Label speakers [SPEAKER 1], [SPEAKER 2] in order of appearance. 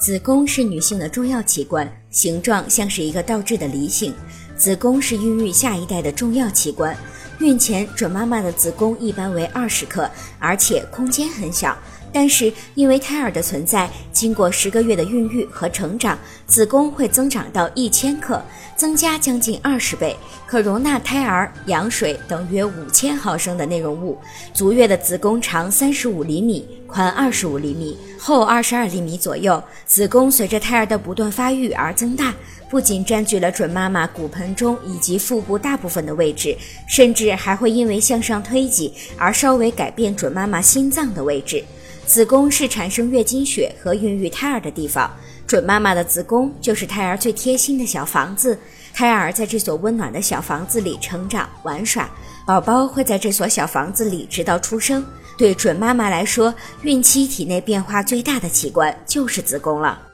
[SPEAKER 1] 子宫是女性的重要器官，形状像是一个倒置的梨形。子宫是孕育下一代的重要器官。孕前准妈妈的子宫一般为二十克，而且空间很小。但是因为胎儿的存在，经过十个月的孕育和成长，子宫会增长到一千克，增加将近二十倍，可容纳胎儿、羊水等约五千毫升的内容物。足月的子宫长三十五厘米，宽二十五厘米，厚二十二厘米左右。子宫随着胎儿的不断发育而增大，不仅占据了准妈妈骨盆中以及腹部大部分的位置，甚至还会因为向上推挤而稍微改变准妈妈心脏的位置。子宫是产生月经血和孕育胎儿的地方，准妈妈的子宫就是胎儿最贴心的小房子。胎儿在这所温暖的小房子里成长玩耍，宝宝会在这所小房子里直到出生。对准妈妈来说，孕期体内变化最大的器官就是子宫了。